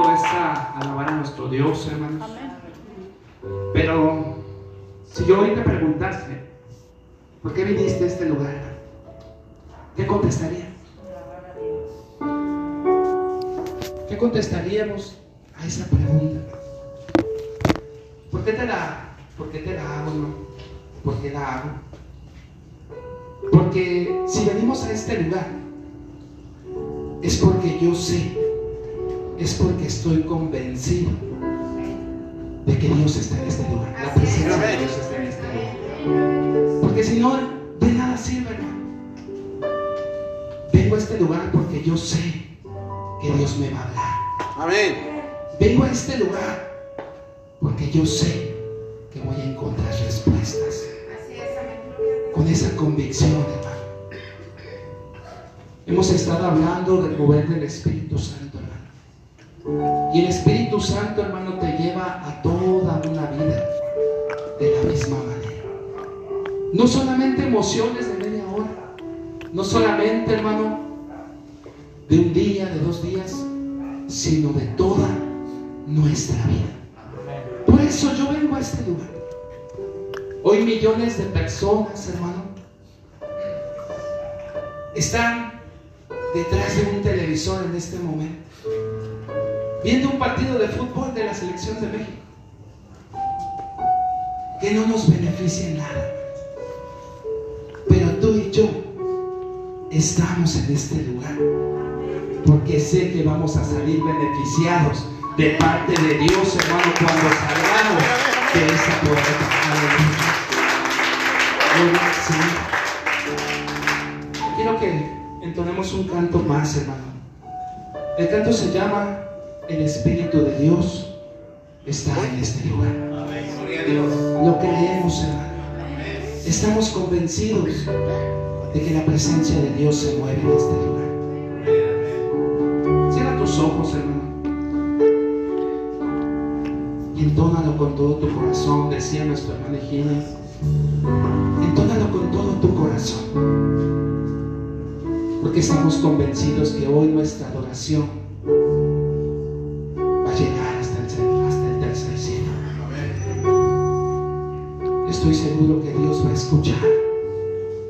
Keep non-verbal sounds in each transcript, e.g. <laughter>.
es a alabar a nuestro Dios, hermanos. Pero si yo te preguntase, ¿por qué viniste a este lugar? ¿Qué contestaría? ¿Qué contestaríamos a esa pregunta? ¿Por qué te la, por qué te la hago, no? ¿Por qué la hago? Porque si venimos a este lugar, es porque yo sé, es porque estoy convencido de que Dios está en este lugar. La presencia de Dios está en este lugar. Porque si no, de nada sirve, hermano. Vengo a este lugar porque yo sé que Dios me va a hablar. Amén. Vengo a este lugar porque yo sé que voy a encontrar respuestas. Con esa convicción, hermano. Hemos estado hablando del mover del Espíritu Santo. Y el Espíritu Santo, hermano, te lleva a toda una vida de la misma manera. No solamente emociones de media hora, no solamente, hermano, de un día, de dos días, sino de toda nuestra vida. Por eso yo vengo a este lugar. Hoy millones de personas, hermano, están detrás de un televisor en este momento, viendo un partido de fútbol de la selección de México, que no nos beneficia en nada. Pero tú y yo estamos en este lugar, porque sé que vamos a salir beneficiados de parte de Dios, hermano, cuando salgamos de esa puerta. Quiero que entonemos un canto más, hermano. El canto se llama El Espíritu de Dios está en este lugar. Lo creemos, hermano. Sich convencidos de que la presencia de Dios se mueve en este lugar. Cierra tus ojos, hermano. Y entónalo con todo tu corazón, decía nuestro hermano Gina. Entónalo con todo tu corazón. Porque estamos convencidos que hoy nuestra adoración escuchar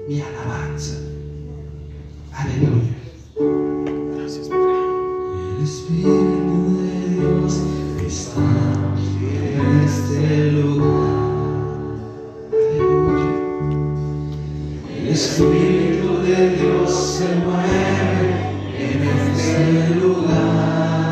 mi alabanza. Aleluya. Gracias, El Espíritu de Dios está en este lugar. Aleluya. El Espíritu de Dios se mueve en este lugar.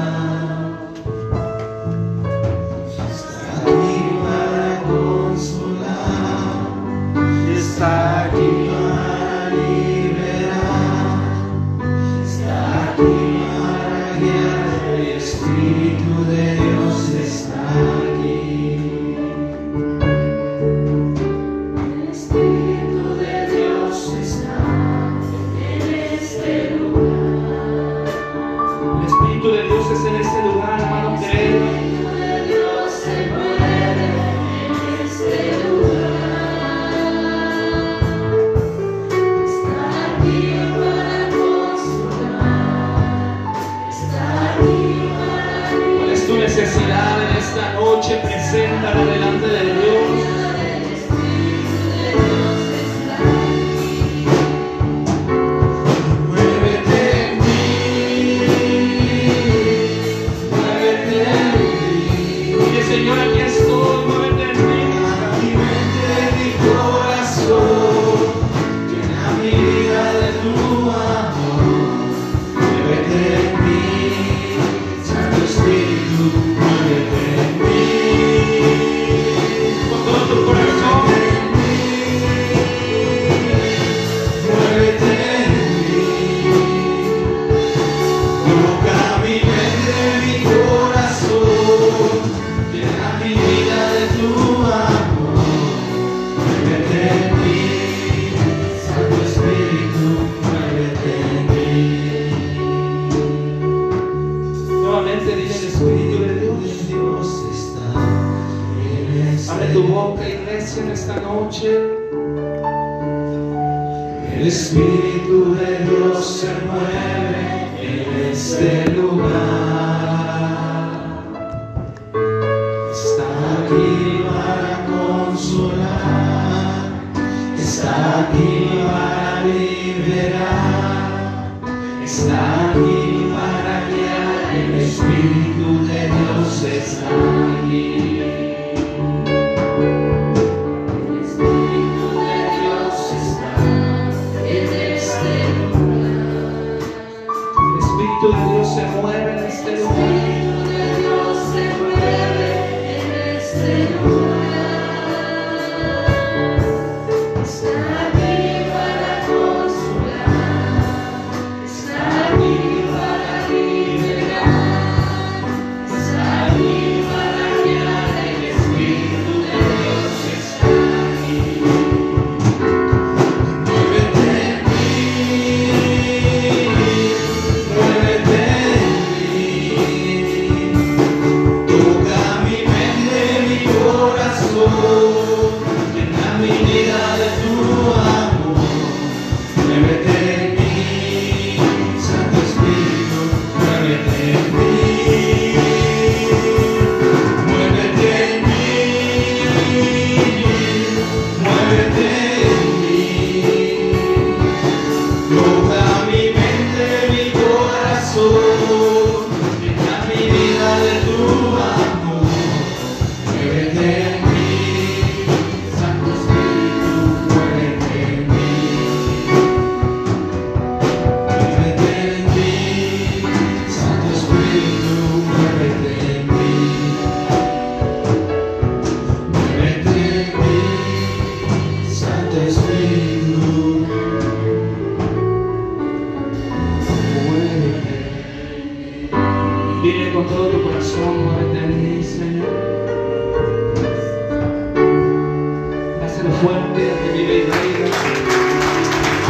Fuerte, vive y reina.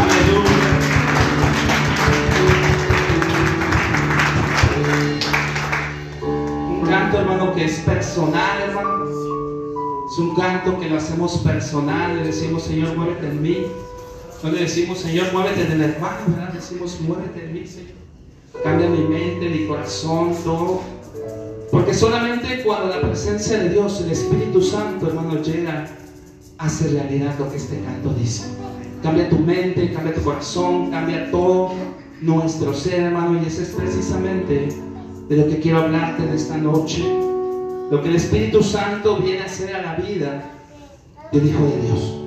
Aleluya. Un canto, hermano, que es personal, hermano. Es un canto que lo hacemos personal. Le decimos, Señor, muévete en mí. No le decimos, Señor, muévete en el hermano, ¿verdad? Decimos, muévete en mí, Señor. Cambia mi mente, mi corazón, todo. Porque solamente cuando la presencia de Dios, el Espíritu Santo, hermano, llega, hace realidad lo que este canto dice. Cambia tu mente, cambia tu corazón, cambia todo nuestro ser, hermano. Y ese es precisamente de lo que quiero hablarte de esta noche. Lo que el Espíritu Santo viene a hacer a la vida del Hijo de Dios.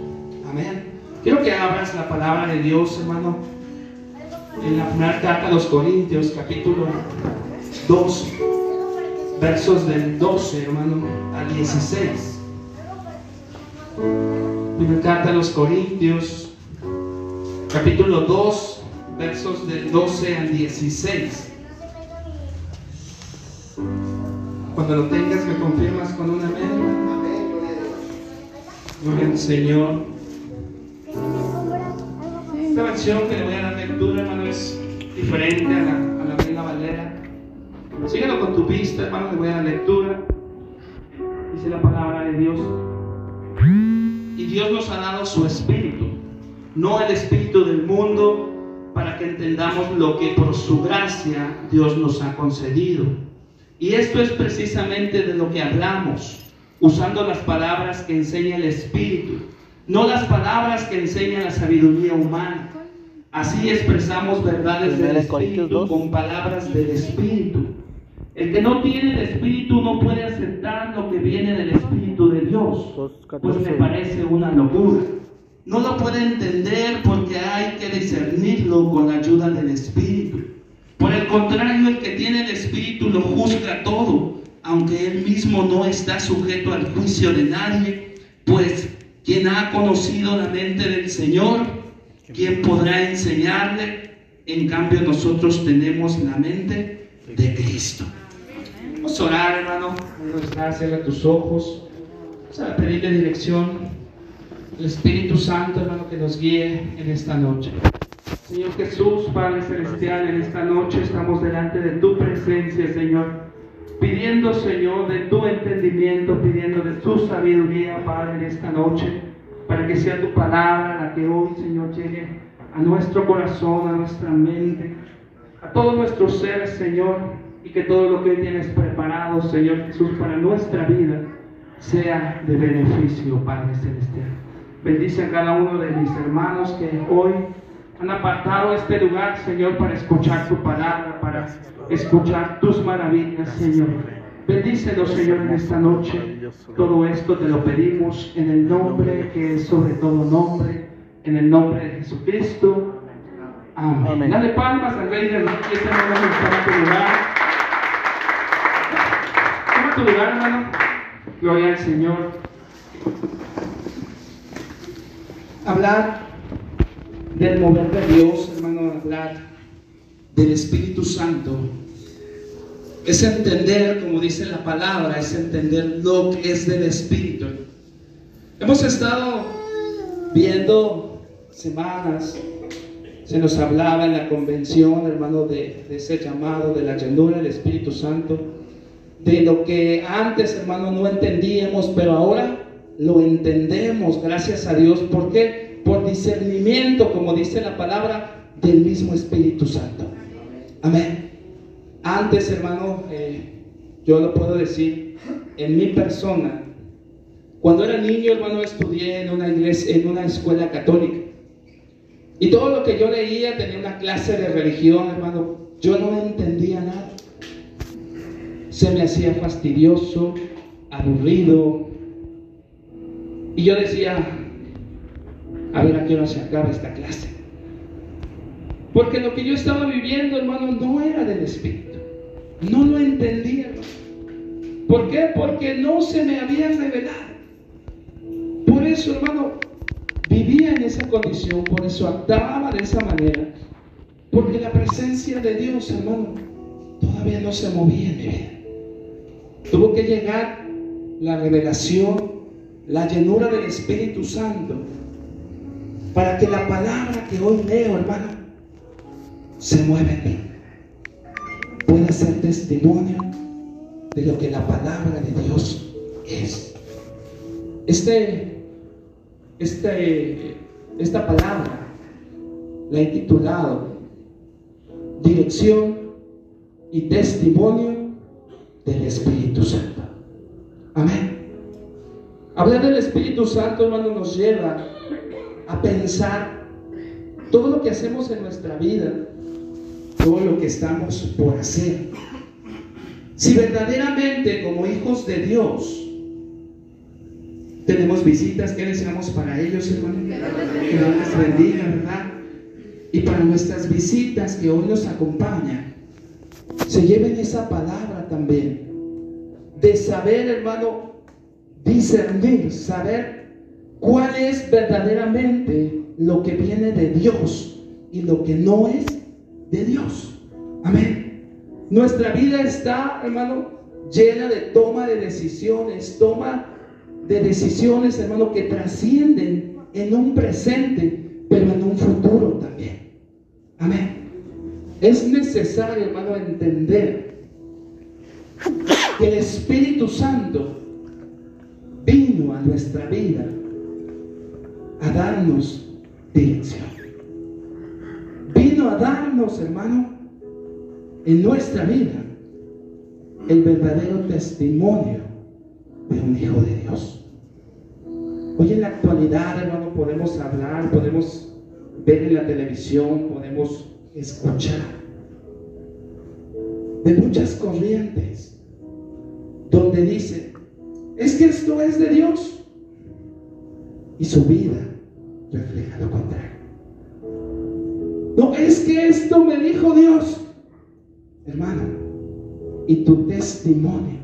Amén. Quiero que abras la palabra de Dios, hermano, en la primera carta a los Corintios, capítulo 2, versos del 12, hermano, al 16. Primera carta a los Corintios, capítulo 2, versos del 12 al 16. Cuando lo tengas, me confirmas con un amén. Gloria al Señor. Esta versión que le voy a dar lectura, hermano, es diferente a la, a la Valera. Síguelo con tu vista, hermano, le voy a dar lectura. Dice la palabra de Dios. Dios nos ha dado su espíritu, no el espíritu del mundo, para que entendamos lo que por su gracia Dios nos ha concedido. Y esto es precisamente de lo que hablamos, usando las palabras que enseña el espíritu, no las palabras que enseña la sabiduría humana. Así expresamos verdades del espíritu 2. con palabras del espíritu. El que no tiene el espíritu no puede aceptar lo que viene del espíritu de Dios, pues me 14. parece una locura. No lo puede entender porque hay que discernirlo con la ayuda del espíritu. Por el contrario, el que tiene el espíritu lo juzga todo, aunque él mismo no está sujeto al juicio de nadie, pues quien ha conocido la mente del Señor, ¿quién podrá enseñarle? En cambio, nosotros tenemos la mente de Cristo. Vamos a orar, hermano. Vamos a cierra tus ojos. Vamos a pedirle dirección al Espíritu Santo, hermano, que nos guíe en esta noche. Señor Jesús, Padre Celestial, en esta noche estamos delante de tu presencia, Señor. Pidiendo, Señor, de tu entendimiento, pidiendo de tu sabiduría, Padre, en esta noche, para que sea tu palabra la que hoy, Señor, llegue a nuestro corazón, a nuestra mente, a todo nuestro ser, Señor, y que todo lo que tienes preparado, Señor Jesús, para nuestra vida, sea de beneficio, Padre Celestial. Bendice a cada uno de mis hermanos que hoy han apartado este lugar, Señor, para escuchar tu palabra, para escuchar tus maravillas, Señor. Bendícenos, Señor, en esta noche. Todo esto te lo pedimos en el nombre que es sobre todo nombre, en el nombre de Jesucristo. Amén. Dale palmas al Rey del Rey. Este hermano toma tu lugar. Tu lugar, hermano. Gloria al Señor. Hablar del mover de Dios, hermano, hablar del Espíritu Santo es entender, como dice la palabra, es entender lo que es del Espíritu. Hemos estado viendo semanas, se nos hablaba en la convención, hermano, de, ese llamado, de la llanura del Espíritu Santo, de lo que antes, hermano, no entendíamos, pero ahora lo entendemos, gracias a Dios. ¿Por qué? Por discernimiento, como dice la palabra, del mismo Espíritu Santo. Amén. Antes, hermano, eh, yo lo puedo decir, en mi persona, cuando era niño, hermano, estudié en una iglesia, en una escuela católica. Y todo lo que yo leía tenía una clase de religión, hermano. Yo no entendía nada. Se me hacía fastidioso, aburrido. Y yo decía, a ver a qué hora se acaba esta clase. Porque lo que yo estaba viviendo, hermano, no era del Espíritu. No lo entendía. ¿Por qué? Porque no se me había revelado. Por eso, hermano, vivía en esa condición, por eso actuaba de esa manera. Porque la presencia de Dios, hermano, todavía no se movía en mi vida. Tuvo que llegar la revelación, la llenura del Espíritu Santo, para que la palabra que hoy leo, hermano, se mueva en mí pueda ser testimonio de lo que la palabra de Dios es. Este, este, esta palabra la he titulado Dirección y Testimonio del Espíritu Santo. Amén. Hablar del Espíritu Santo, hermano, nos lleva a pensar todo lo que hacemos en nuestra vida todo lo que estamos por hacer. Si verdaderamente como hijos de Dios tenemos visitas, ¿qué deseamos para ellos, hermano? Que Dios les bendiga, ¿verdad? Y para nuestras visitas que hoy nos acompañan, se lleven esa palabra también, de saber, hermano, discernir, saber cuál es verdaderamente lo que viene de Dios y lo que no es de Dios. Amén. Nuestra vida está, hermano, llena de toma de decisiones, toma de decisiones, hermano, que trascienden en un presente, pero en un futuro también. Amén. Es necesario, hermano, entender que el Espíritu Santo vino a nuestra vida a darnos dirección a darnos, hermano, en nuestra vida el verdadero testimonio de un hijo de Dios. Hoy en la actualidad, hermano, podemos hablar, podemos ver en la televisión, podemos escuchar de muchas corrientes donde dice, es que esto es de Dios y su vida refleja lo contrario. No, es que esto me dijo Dios. Hermano, y tu testimonio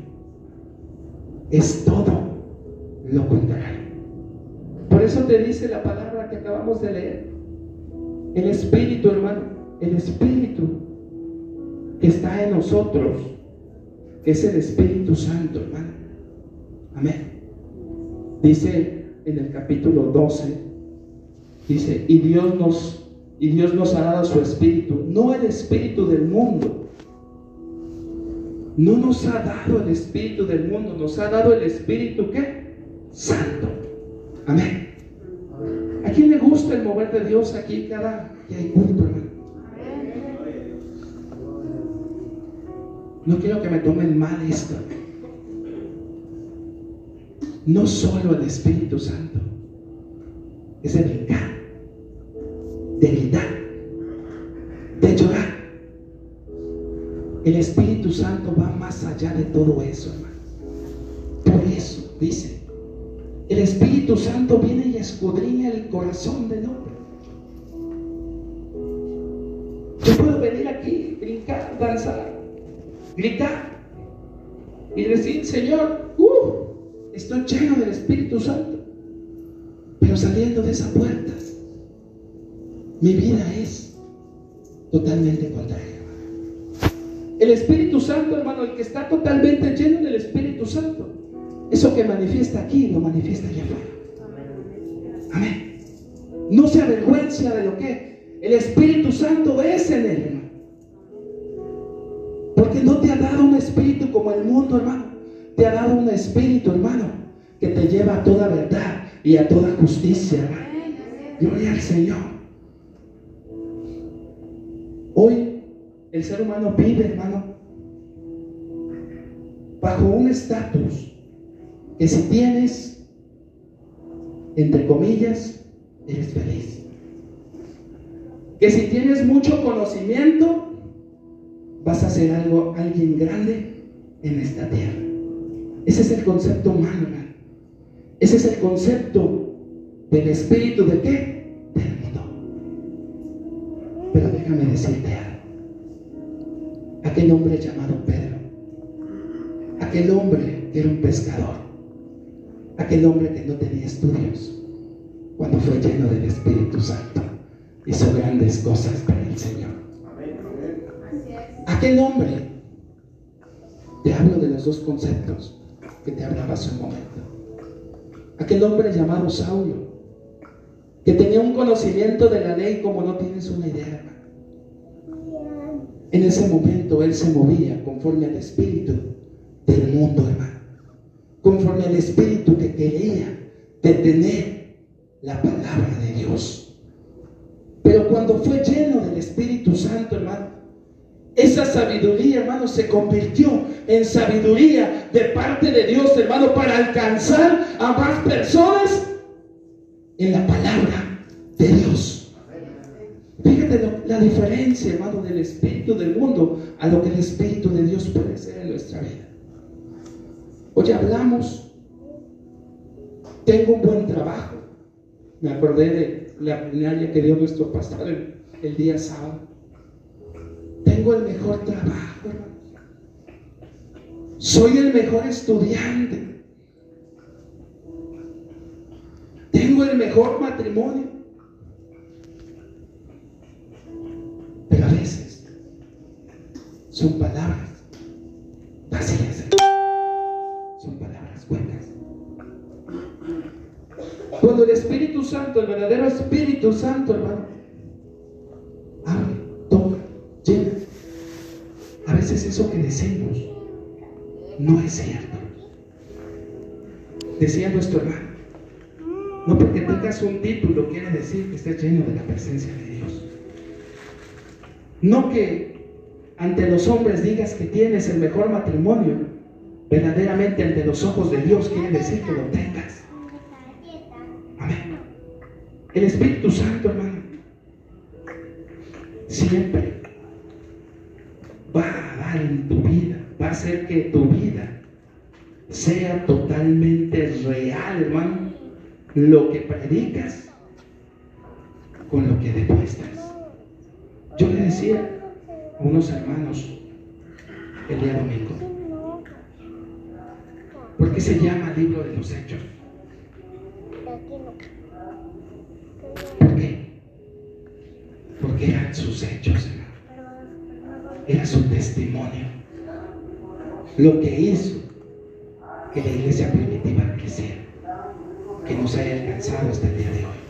es todo lo contrario. Por eso te dice la palabra que acabamos de leer. El Espíritu, hermano, el Espíritu que está en nosotros, que es el Espíritu Santo, hermano. Amén. Dice en el capítulo 12, dice, y Dios nos y Dios nos ha dado su espíritu, no el espíritu del mundo. No nos ha dado el espíritu del mundo, nos ha dado el espíritu ¿qué? Santo. Amén. ¿A quién le gusta el mover de Dios aquí cada que hay culto, hermano? No quiero que me tomen mal esto. No solo el Espíritu Santo, es el encanto debilidad de llorar. El Espíritu Santo va más allá de todo eso, hermano. Por eso, dice, el Espíritu Santo viene y escudriña el corazón del hombre. Yo puedo venir aquí, brincar, danzar, y decir, Señor, uh, estoy lleno del Espíritu Santo. Pero saliendo de esa puerta, mi vida es totalmente contraria. El Espíritu Santo, hermano, el que está totalmente lleno del Espíritu Santo, eso que manifiesta aquí, lo manifiesta allá afuera. Amén. No se avergüenza de lo que el Espíritu Santo es en él, hermano. No te ha dado un espíritu como el mundo, hermano. Te ha dado un espíritu, hermano, que te lleva a toda verdad y a toda justicia, hermano. Gloria al Señor. Hoy el ser humano vive, hermano, bajo un estatus que si tienes, entre comillas, eres feliz. Que si tienes mucho conocimiento, vas a ser algo, alguien grande en esta tierra. Ese es el concepto humano. Ese es el concepto del espíritu de qué? Del mundo. Pero déjame decirte algo. Aquel hombre llamado Pedro, aquel hombre que era un pescador, aquel hombre que no tenía estudios, cuando fue lleno del Espíritu Santo, hizo grandes cosas. Aquel hombre, te hablo de los dos conceptos que te hablaba hace un momento. Aquel hombre llamado Saulo, que tenía un conocimiento de la ley como no tienes una idea. En ese momento él se movía conforme al espíritu del mundo, hermano. Conforme al espíritu que quería detener la palabra de Dios. Pero cuando fue lleno del Espíritu Santo, hermano, esa sabiduría, hermano, se convirtió en sabiduría de parte de Dios, hermano, para alcanzar a más personas en la palabra de Dios. Fíjate la diferencia, hermano, del espíritu del mundo a lo que el espíritu de Dios puede ser en nuestra vida. Hoy hablamos, tengo un buen trabajo. Me acordé de la plenaria que dio nuestro pastor el día sábado. Tengo el mejor trabajo, hermano. Soy el mejor estudiante. Tengo el mejor matrimonio. Pero a veces son palabras vacías. Son palabras buenas. Cuando el Espíritu Santo, el verdadero Espíritu Santo, hermano, decimos no es cierto. Decía nuestro hermano, no porque tengas un título quiere decir que estés lleno de la presencia de Dios. No que ante los hombres digas que tienes el mejor matrimonio, verdaderamente ante los ojos de Dios quiere decir que lo tengas. Amén. El Espíritu Santo, hermano, siempre va a dar en tu vida, va a hacer que tu vida sea totalmente real, hermano. Lo que predicas con lo que demuestras. Yo le decía a unos hermanos el día domingo, ¿por qué se llama libro de los hechos? ¿Por qué? Porque eran sus hechos, hermano. Era su testimonio. Lo que hizo que la iglesia primitiva creciera, que nos haya alcanzado hasta el día de hoy.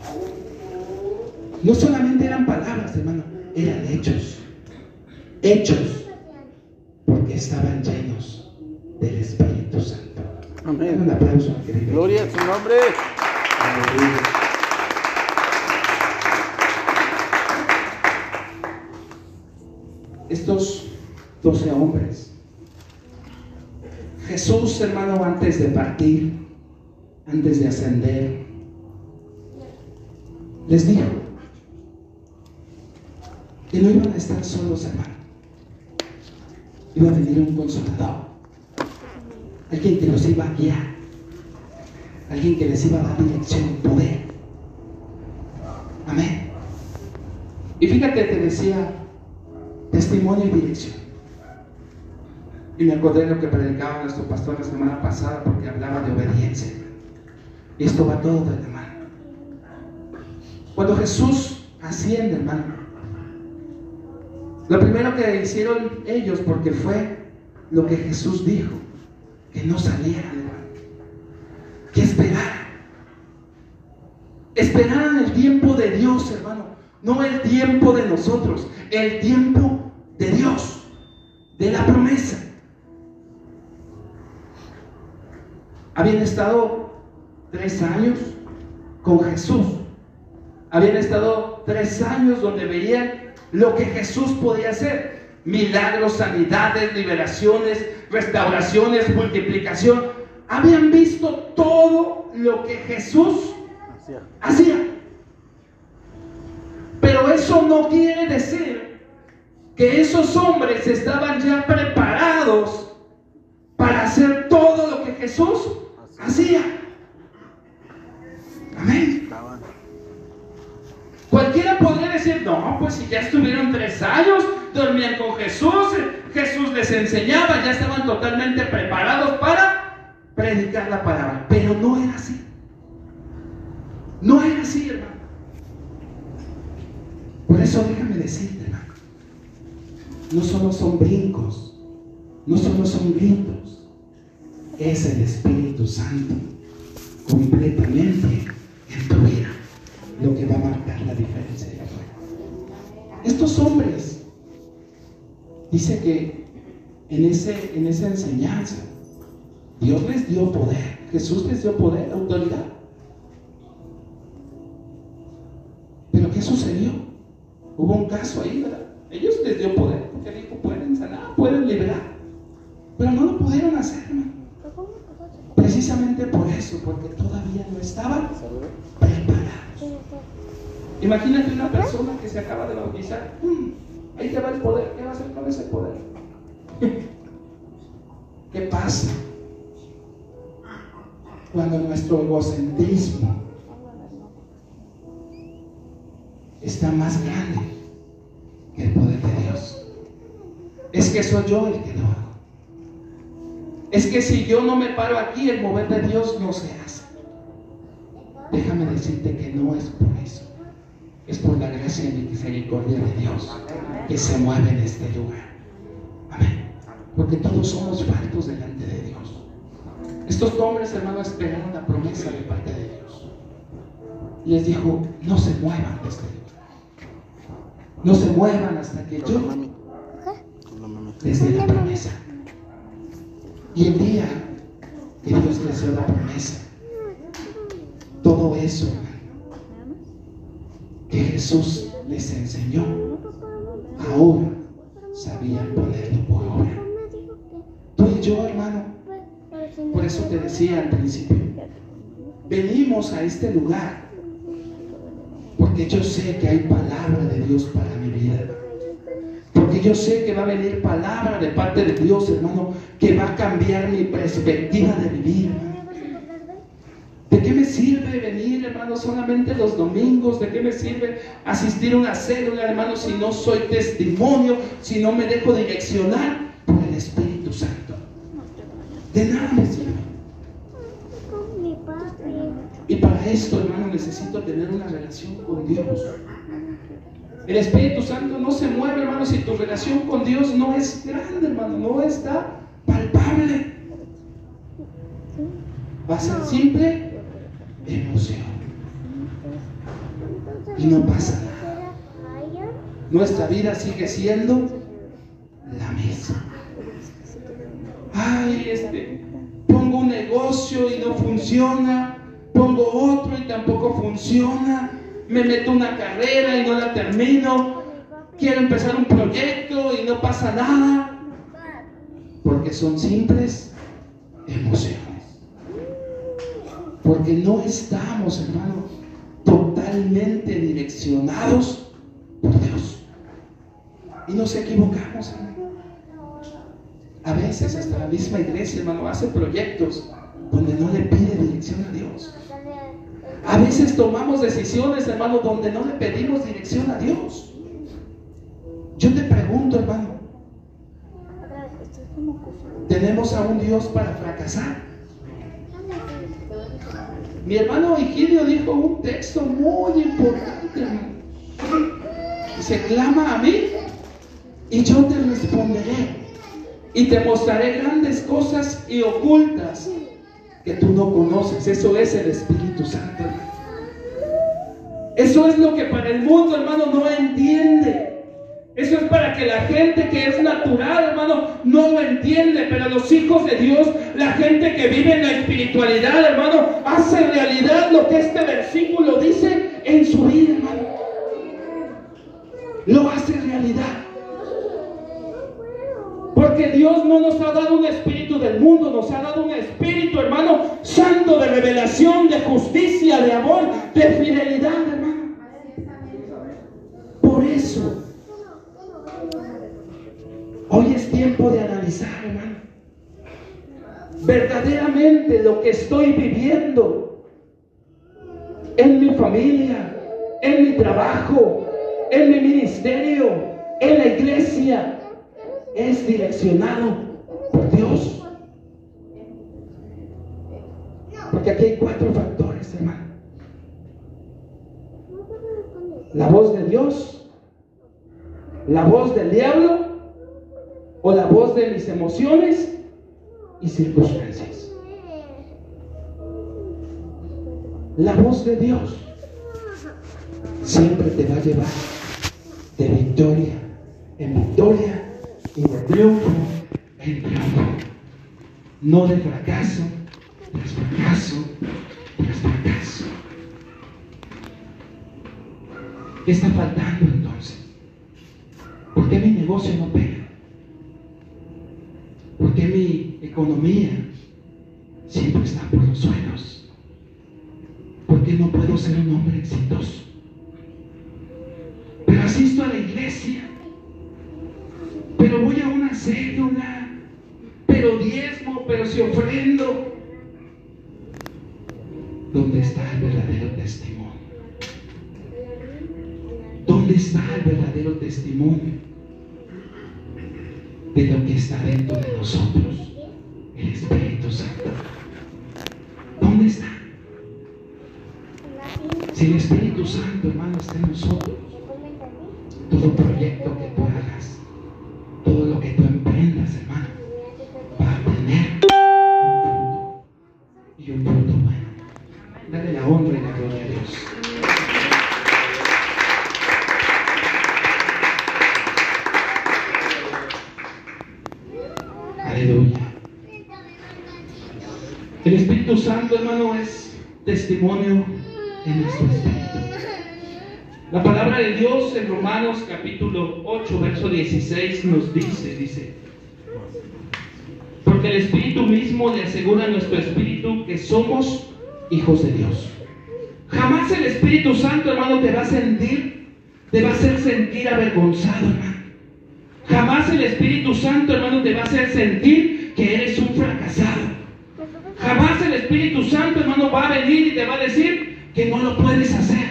No solamente eran palabras, hermano, eran hechos. Hechos. Porque estaban llenos del Espíritu Santo. Amén. Un aplauso, querido. Gloria a su nombre. Aleluya. Estos doce hombres, Jesús, hermano, antes de partir, antes de ascender, les dijo, que no iban a estar solos, hermano. Iba a venir un consolador. Alguien que los iba a guiar. Alguien que les iba a dar dirección poder. Amén. Y fíjate, te decía testimonio y dirección. Y me acordé de lo que predicaba nuestro pastor la semana pasada porque hablaba de obediencia. Y esto va todo de la mano. Cuando Jesús asciende, hermano, lo primero que hicieron ellos, porque fue lo que Jesús dijo, que no salieran, hermano, que esperaran. Esperaran el tiempo de Dios, hermano, no el tiempo de nosotros, el tiempo de Dios, de la promesa. Habían estado tres años con Jesús. Habían estado tres años donde veían lo que Jesús podía hacer. Milagros, sanidades, liberaciones, restauraciones, multiplicación. Habían visto todo lo que Jesús hacía. Pero eso no quiere decir que esos hombres estaban ya preparados para hacer todo lo que Jesús hacía. Amén. Cualquiera podría decir, no, pues si ya estuvieron tres años, dormían con Jesús, Jesús les enseñaba, ya estaban totalmente preparados para predicar la palabra. Pero no era así. No era así, hermano. Por eso déjame decirte, hermano, no solo son brincos, no solo son gritos, es el Espíritu Santo completamente en tu vida lo que va a marcar la diferencia. Estos hombres, dice que en, ese, en esa enseñanza, Dios les dio poder, Jesús les dio poder, autoridad. Pero ¿qué sucedió? Hubo un caso ahí, ¿verdad? Ellos les dio poder, porque dijo, pueden sanar, pueden liberar. Pero no lo pudieron hacer, hermano. Precisamente por eso, porque todavía no estaban preparados. Imagínate una persona que se acaba de bautizar. Ahí te va el poder. ¿Qué va a hacer con ese poder? <laughs> ¿Qué pasa? Cuando nuestro egocentrismo está más grande que el poder de Dios. Es que soy yo el que lo hago. Es que si yo no me paro aquí, el mover de Dios no se hace. Déjame decirte que no es por eso es por la gracia y misericordia de Dios que se mueve en este lugar. Amén. Porque todos somos faltos delante de Dios. Estos hombres, hermanos, esperaron la promesa de parte de Dios. Y les dijo, no se muevan de este lugar. No se muevan hasta que yo les dé la promesa. Y el día que Dios les dio la promesa, todo eso, que Jesús les enseñó, ahora sabían ponerlo por obra. Tú y yo, hermano, por eso te decía al principio, venimos a este lugar porque yo sé que hay palabra de Dios para mi vida. Porque yo sé que va a venir palabra de parte de Dios, hermano, que va a cambiar mi perspectiva de vivir. ¿De qué me sirve venir, hermano, solamente los domingos? ¿De qué me sirve asistir a una célula, hermano, si no soy testimonio, si no me dejo direccionar por el Espíritu Santo? De nada me sirve. Y para esto, hermano, necesito tener una relación con Dios. El Espíritu Santo no se mueve, hermano, si tu relación con Dios no es grande, hermano, no está palpable. Va a ser simple emoción. Y no pasa nada. Nuestra vida sigue siendo la misma. Ay, este, pongo un negocio y no funciona. Pongo otro y tampoco funciona. Me meto una carrera y no la termino. Quiero empezar un proyecto y no pasa nada. Porque son simples emociones. Porque no estamos, hermano, totalmente direccionados por Dios. nos equivocamos, hermano. A veces hasta la misma iglesia, hermano, hace proyectos donde no le pide dirección a Dios. A veces tomamos decisiones, hermano, donde no le pedimos dirección a Dios. Yo te pregunto, hermano, ¿tenemos a un Dios para fracasar? Mi hermano Higidio dijo un texto muy importante. Se clama a mí y yo te responderé y te mostraré grandes cosas y ocultas que tú no conoces. Eso es el Espíritu Santo. Eso es lo que para el mundo, hermano, no entiende. Eso es para que la gente que es natural, hermano, no lo entiende. Pero los hijos de Dios, la gente que vive en la espiritualidad, hermano, hace realidad lo que este versículo dice en su vida, hermano. Lo hace realidad. Dios no nos ha dado un espíritu del mundo, nos ha dado un espíritu, hermano, santo de revelación, de justicia, de amor, de fidelidad, hermano. Por eso, hoy es tiempo de analizar, hermano. Verdaderamente lo que estoy viviendo en mi familia, en mi trabajo, en mi ministerio, en la iglesia, es direccionado por Dios. Porque aquí hay cuatro factores, hermano. La voz de Dios, la voz del diablo o la voz de mis emociones y circunstancias. La voz de Dios siempre te va a llevar de victoria en victoria y de triunfo en. No de fracaso tras fracaso tras fracaso. ¿Qué está faltando entonces? ¿Por qué mi negocio no pega? ¿Por qué mi economía voy a una cédula, pero diezmo, pero si ofrendo. ¿Dónde está el verdadero testimonio? ¿Dónde está el verdadero testimonio de lo que está dentro de nosotros? El Espíritu Santo. ¿Dónde está? Si el Espíritu Santo, hermano, está en nosotros, todo proyecto testimonio en nuestro espíritu. La palabra de Dios en Romanos capítulo 8, verso 16 nos dice, dice, porque el Espíritu mismo le asegura a nuestro espíritu que somos hijos de Dios. Jamás el Espíritu Santo, hermano, te va a sentir, te va a hacer sentir avergonzado, hermano. Jamás el Espíritu Santo, hermano, te va a hacer sentir que eres un fracasado. El Espíritu Santo, hermano, va a venir y te va a decir que no lo puedes hacer.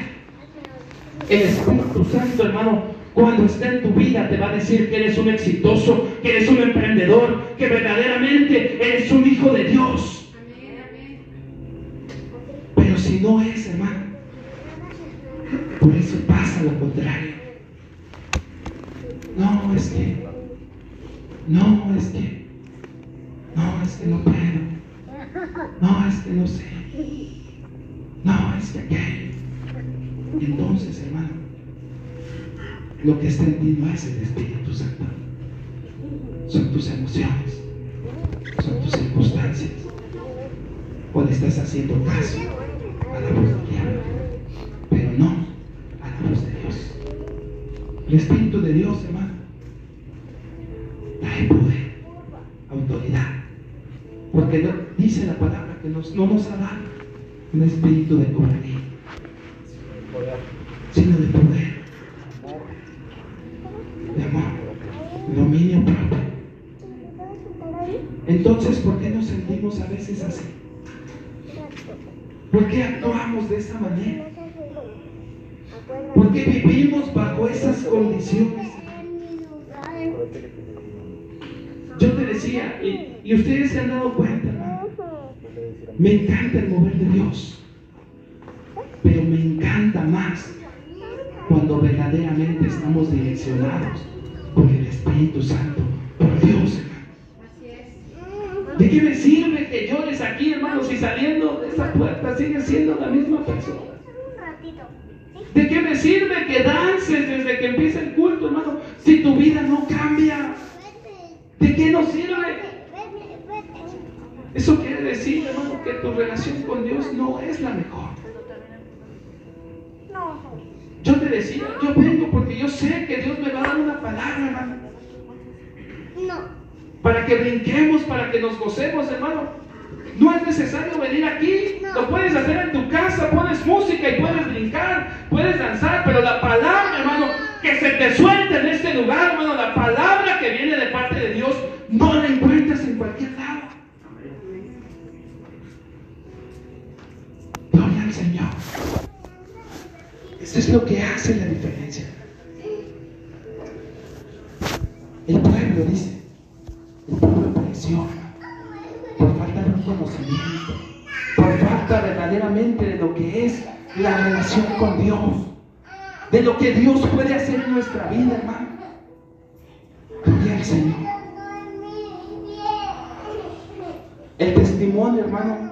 El Espíritu Santo, hermano, cuando esté en tu vida te va a decir que eres un exitoso, que eres un emprendedor, que verdaderamente eres un hijo de Dios. Pero si no es, hermano, por eso pasa lo contrario. No, es que, no, es que, no, es que no puedo. No, es que no sé. No, es que aquello. Y entonces, hermano, lo que está en ti no es el Espíritu Santo. Son tus emociones, son tus circunstancias. O le estás haciendo caso a la voz del diablo, pero no a la voz de Dios. El Espíritu de Dios, hermano, trae poder, autoridad. Porque no- palabra que nos, no nos ha dado un espíritu de cobardía, sino de poder, de amor, dominio propio. Entonces, ¿por qué nos sentimos a veces así? ¿Por qué actuamos de esa manera? ¿Por qué vivimos bajo esas condiciones? Yo te decía, y ustedes se han dado cuenta, me encanta el mover de Dios, pero me encanta más cuando verdaderamente estamos direccionados por el Espíritu Santo, por Dios. ¿De qué me sirve que llores aquí, hermano, si saliendo de esa puerta sigues siendo la misma persona? ¿De qué me sirve que dances desde que empieza el culto, hermano, si tu vida no cambia? ¿De qué nos sirve? Eso quiere decir, hermano, que tu relación con Dios no es la mejor. Yo te decía, yo vengo porque yo sé que Dios me va a dar una palabra, hermano. Para que brinquemos, para que nos gocemos, hermano. No es necesario venir aquí. Lo puedes hacer en tu casa, pones música y puedes brincar, puedes danzar, pero la palabra, hermano, que se te suelte en este lugar, hermano, la palabra que viene de parte de Dios, no la encuentras en cualquier lado. Señor. Esto es lo que hace la diferencia. El pueblo dice, el pueblo presiona por falta de un conocimiento, por falta verdaderamente de lo que es la relación con Dios, de lo que Dios puede hacer en nuestra vida, hermano. Gloria al Señor. El testimonio, hermano,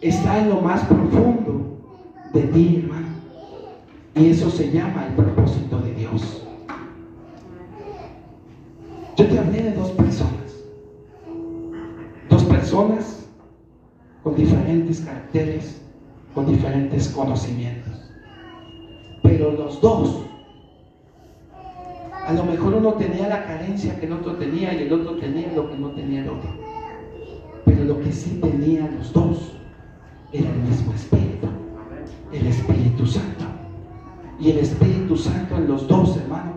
está en lo más profundo de ti, hermano. Y eso se llama el propósito de Dios. Yo te hablé de dos personas. Dos personas con diferentes caracteres, con diferentes conocimientos. Pero los dos, a lo mejor uno tenía la carencia que el otro tenía y el otro tenía lo que no tenía el otro. Pero lo que sí tenían los dos era el mismo Espíritu, el Espíritu Santo. Y el Espíritu Santo en los dos, hermanos,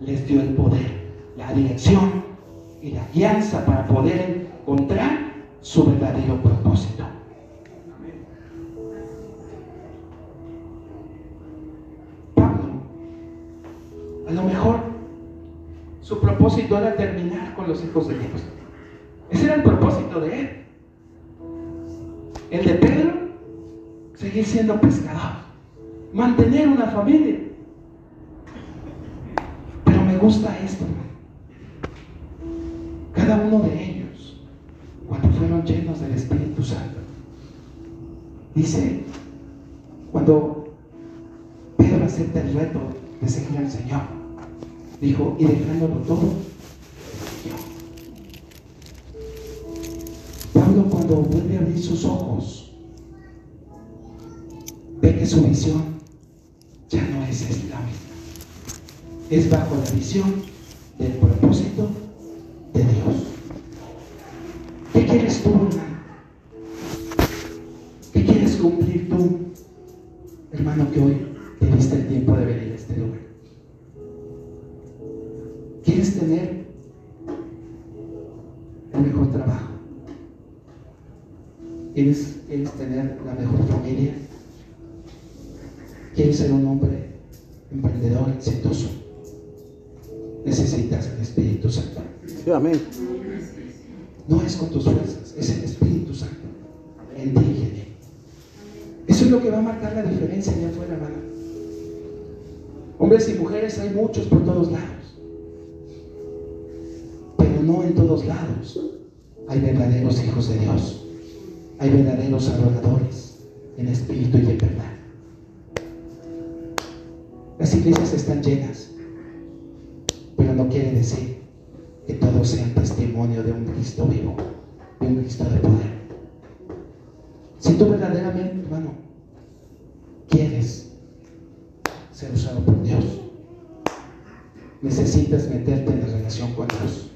les dio el poder, la dirección y la guianza para poder encontrar su verdadero propósito. Pablo, a lo mejor su propósito era terminar con los hijos de Dios. Ese era el propósito de él. Siendo pescador, mantener una familia. Pero me gusta esto. Cada uno de ellos, cuando fueron llenos del Espíritu Santo, dice, cuando Pedro acepta el reto de seguir al Señor, dijo, y dejándolo todo, Es bajo la visión del propósito de Dios. ¿Qué quieres tú, hermano? ¿Qué quieres cumplir tú, hermano, que hoy te diste el tiempo de venir a este lugar? ¿Quieres tener el mejor trabajo? ¿Quieres, ¿Quieres tener la mejor familia? ¿Quieres ser un Amén. No es con tus fuerzas, es el Espíritu Santo en ti y en mí. Eso es lo que va a marcar la diferencia allá afuera, hermano. Hombres y mujeres hay muchos por todos lados. Pero no en todos lados hay verdaderos hijos de Dios. Hay verdaderos adoradores en espíritu y en verdad. Las iglesias están llenas, pero no quiere decir que todos sean testimonio de un Cristo vivo, de un Cristo de poder. Si tú verdaderamente, hermano, quieres ser usado por Dios, necesitas meterte en la relación con Dios.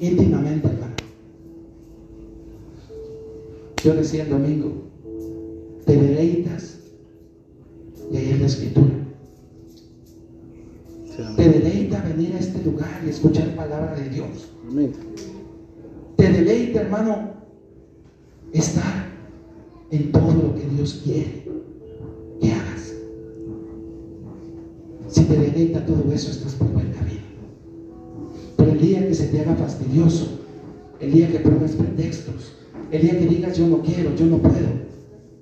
Íntimamente, hermano. Yo decía el domingo, te deleitas, y ahí es la escritura. Te deleita venir a este lugar y escuchar palabra de Dios. Amén. Te deleita hermano, estar en todo lo que Dios quiere que hagas. Si te deleita todo eso, estás por buen camino. Pero el día que se te haga fastidioso, el día que pongas pretextos, el día que digas yo no quiero, yo no puedo,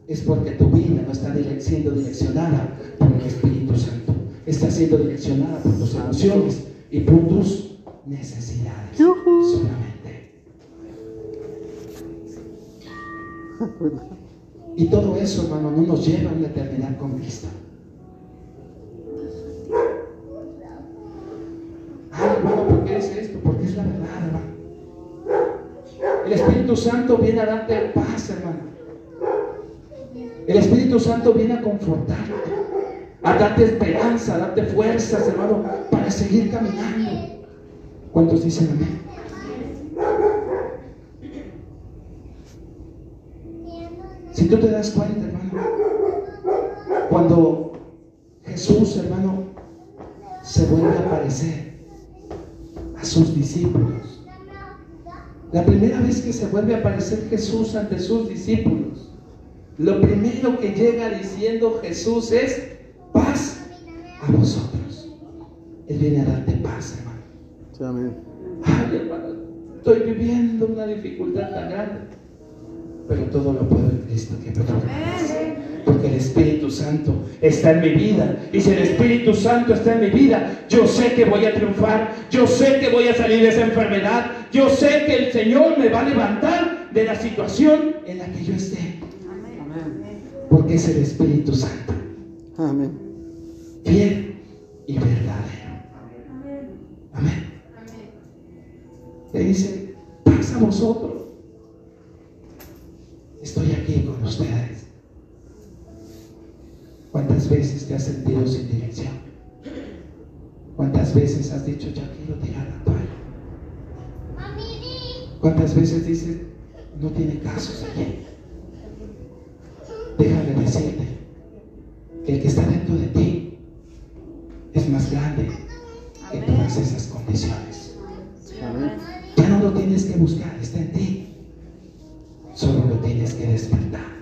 es porque tu vida no está siendo direccionada por el Espíritu. Está siendo direccionada por tus emociones y por tus necesidades solamente. Y todo eso, hermano, no nos lleva a una eternidad con Cristo. Ah, hermano, ¿por qué es esto? Porque es la verdad, hermano. El Espíritu Santo viene a darte paz, hermano. El Espíritu Santo viene a confortarte, a darte esperanza, a darte fuerzas, hermano, para seguir caminando. ¿Cuántos dicen amén? Si tú te das cuenta, hermano, cuando Jesús, hermano, se vuelve a aparecer a sus discípulos, la primera vez que se vuelve a aparecer Jesús ante sus discípulos, lo primero que llega diciendo Jesús es a vosotros. Él viene a darte paz, hermano. amén. Ay, hermano, estoy viviendo una dificultad tan grande. Pero todo lo puedo en Cristo que me fortalece. Porque el Espíritu Santo está en mi vida. Y si el Espíritu Santo está en mi vida, yo sé que voy a triunfar. Yo sé que voy a salir de esa enfermedad. Yo sé que el Señor me va a levantar de la situación en la que yo esté porque es el Espíritu Santo. Amén. Fiel y verdadero. Amén. Le dice, pasa a vosotros. Estoy aquí con ustedes. ¿Cuántas veces te has sentido sin dirección? ¿Cuántas veces has dicho, ya quiero tirar la toalla? ¿Cuántas veces dices, no tiene caso aquí? déjame decirte que el que está dentro de ti Ya no lo tienes que buscar, está en ti. Solo lo tienes que despertar.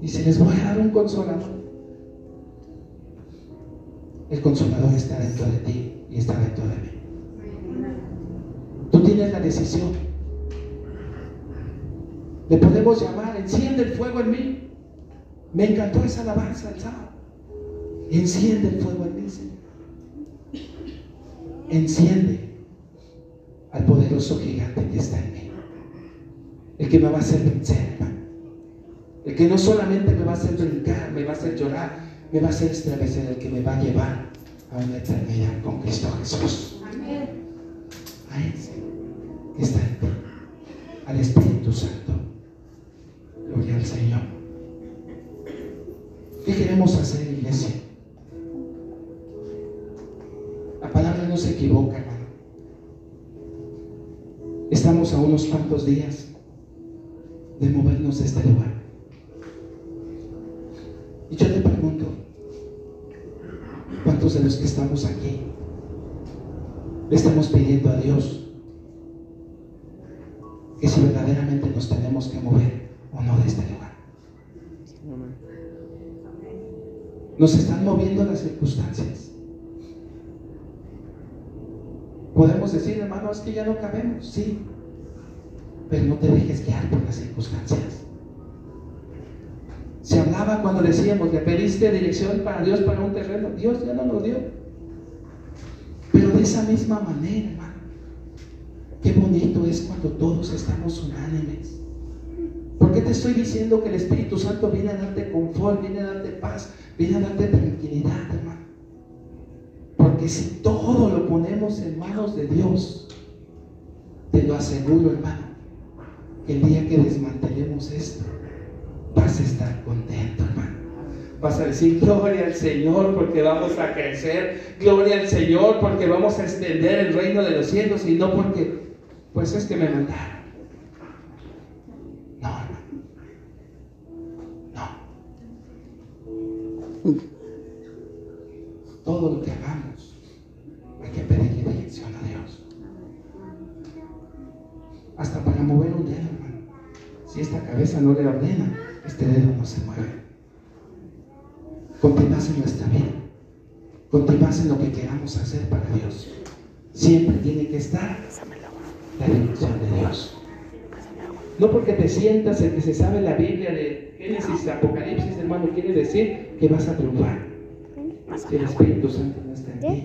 Y se les voy a dar un consolador. El consolador está dentro de ti y está dentro de mí. Tú tienes la decisión le podemos llamar, enciende el fuego en mí. Me encantó esa alabanza el sábado. Enciende el fuego en mí, Señor. Enciende al poderoso gigante que está en mí. El que me va a hacer vencer, El que no solamente me va a hacer brincar, me va a hacer llorar, me va a hacer estremecer, el que me va a llevar a una eternidad con Cristo Jesús. Amén. A ese que está en ti, al Espíritu Santo. Gloria al Señor. ¿Qué queremos hacer, iglesia? Cuantos días de movernos de este lugar. Y yo te pregunto, ¿cuántos de los que estamos aquí le estamos pidiendo a Dios que si verdaderamente nos tenemos que mover, o no de este lugar. Nos están moviendo las circunstancias. Podemos decir, hermano, es que ya no cabemos, sí, pero no te dejes guiar por las circunstancias. Se hablaba cuando decíamos, le pediste dirección para Dios para un terreno, Dios ya no lo dio. Pero de esa misma manera, hermano, qué bonito es cuando todos estamos unánimes ¿Por qué te estoy diciendo que el Espíritu Santo viene a darte confort, viene a darte paz, viene a darte tranquilidad, hermano? Porque si todo lo ponemos en manos de Dios, te lo aseguro, hermano, el día que desmantelemos esto, vas a estar contento, hermano. Vas a decir, gloria al Señor porque vamos a crecer, gloria al Señor porque vamos a extender el reino de los cielos y no porque, pues es que me mandaron. Todo lo que hagamos, hay que pedirle dirección a Dios. Hasta para mover un dedo, hermano. Si esta cabeza no le ordena, este dedo no se mueve. Continuas en nuestra vida. Continuas en lo que queramos hacer para Dios. Siempre tiene que estar la dirección de Dios. No porque te sientas el que se sabe la Biblia de Génesis, Apocalipsis, hermano, quiere decir que vas a triunfar. Si el Espíritu Santo no está en ti,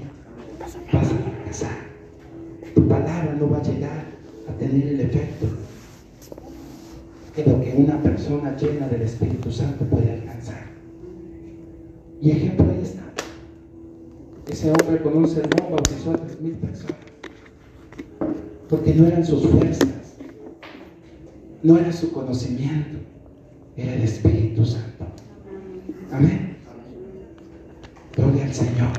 vas a fracasar. Tu palabra no va a llegar a tener el efecto que lo que una persona llena del Espíritu Santo puede alcanzar. Y ejemplo ahí está. Ese hombre con un sermón bautizó a tres mil personas. Porque no eran sus fuerzas, no era su conocimiento, era el Espíritu Santo. Amén. Gloria al Señor.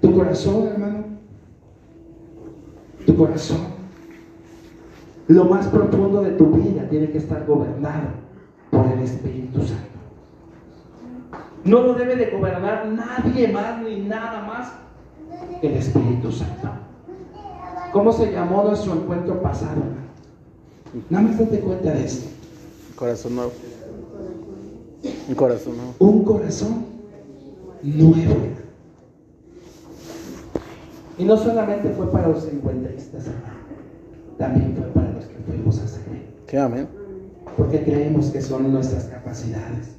Tu corazón, hermano, tu corazón, lo más profundo de tu vida tiene que estar gobernado por el Espíritu Santo. No lo debe de gobernar nadie más ni nada más que el Espíritu Santo. ¿Cómo se llamó nuestro encuentro pasado? Nada más date cuenta de esto. Corazón nuevo. Un corazón nuevo. Un corazón nuevo. Y no solamente fue para los encuentristas, también fue para que fuimos a servir. ¿Qué amén? Porque creemos que son nuestras capacidades.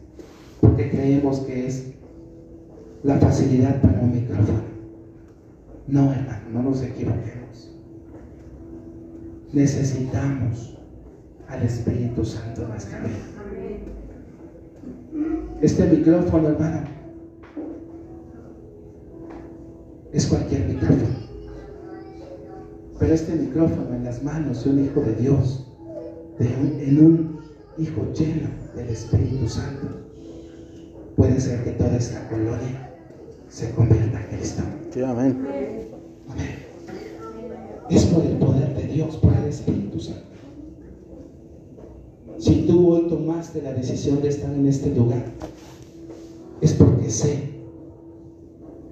Porque creemos que es la facilidad para un micrófono. No, hermano, no nos equivoquemos. Necesitamos al Espíritu Santo en nuestra vida. Este micrófono, hermano, es cualquier micrófono. Pero este micrófono en las manos de un hijo de Dios, de un- en un hijo lleno del Espíritu Santo, puede ser que toda esta colonia se convierta a Cristo. ¿Qué amén? Amén. Es por el poder de Dios, por el Espíritu Santo. Si tú hoy tomaste la decisión de estar en este lugar, es porque sé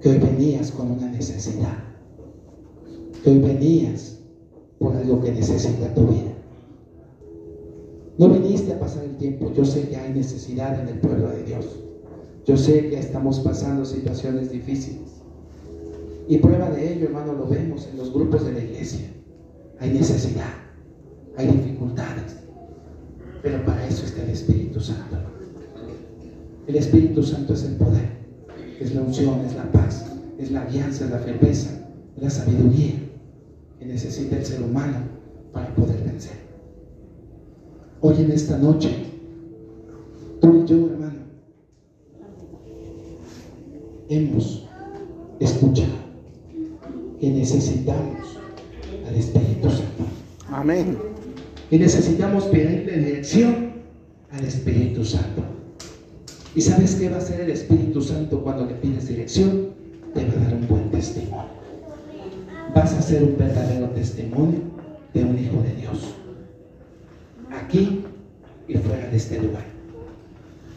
que hoy venías con una necesidad, que hoy venías por algo que necesita tu vida. No viniste a pasar el tiempo, yo sé que hay necesidad en el pueblo de Dios. Yo sé que estamos pasando situaciones difíciles. Y prueba de ello, hermano, lo vemos en los grupos de la iglesia. Hay necesidad, hay dificultades. Pero para eso está el Espíritu Santo. El Espíritu Santo es el poder, es la unción, es la paz, es la alianza, es la firmeza, es la sabiduría necesita el ser humano para poder vencer. Hoy en esta noche, tú y yo, hermano, hemos escuchado que necesitamos al Espíritu Santo. Amén. Y necesitamos pedirle dirección al Espíritu Santo. ¿Y sabes qué va a hacer el Espíritu Santo cuando le pides dirección? Te va a dar un buen testimonio. Vas a ser un verdadero testimonio de un hijo de Dios. Aquí y fuera de este lugar.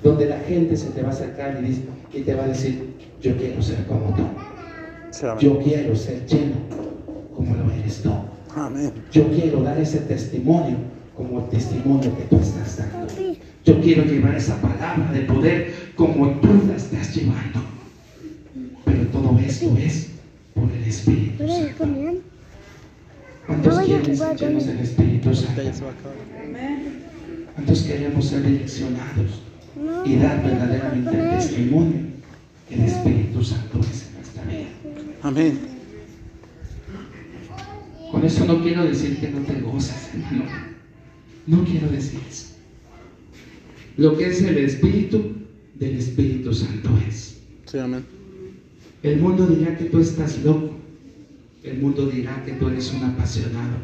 Donde la gente se te va a acercar y, dice- y te va a decir, yo quiero ser como tú. Yo quiero ser lleno como lo eres tú. Amén. Yo quiero dar ese testimonio como el testimonio que tú estás dando. Yo quiero llevar esa palabra de poder como tú la estás llevando. Pero todo esto es por el Espíritu Santo. ¿Cuántos quieren ser llenos del Espíritu Santo? ¿Cuántos queremos ser direccionados y dar verdaderamente el testimonio que el Espíritu Santo es en nuestra vida? Amén. Con eso no quiero decir que no te gozas, hermano. No quiero decir eso. Lo que es el Espíritu del Espíritu Santo es. Sí, amén. El mundo dirá que tú estás loco. El mundo dirá que tú eres un apasionado.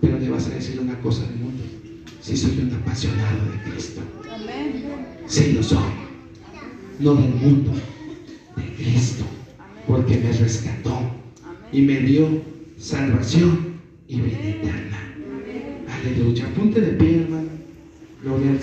Pero le vas a decir una cosa al mundo. Si soy un apasionado de Cristo. Sí lo soy. No del mundo, de Cristo. Porque me rescató y me dio salvación y vida eterna. Aleluya. Ponte de pie, hermano. Gloria al Señor.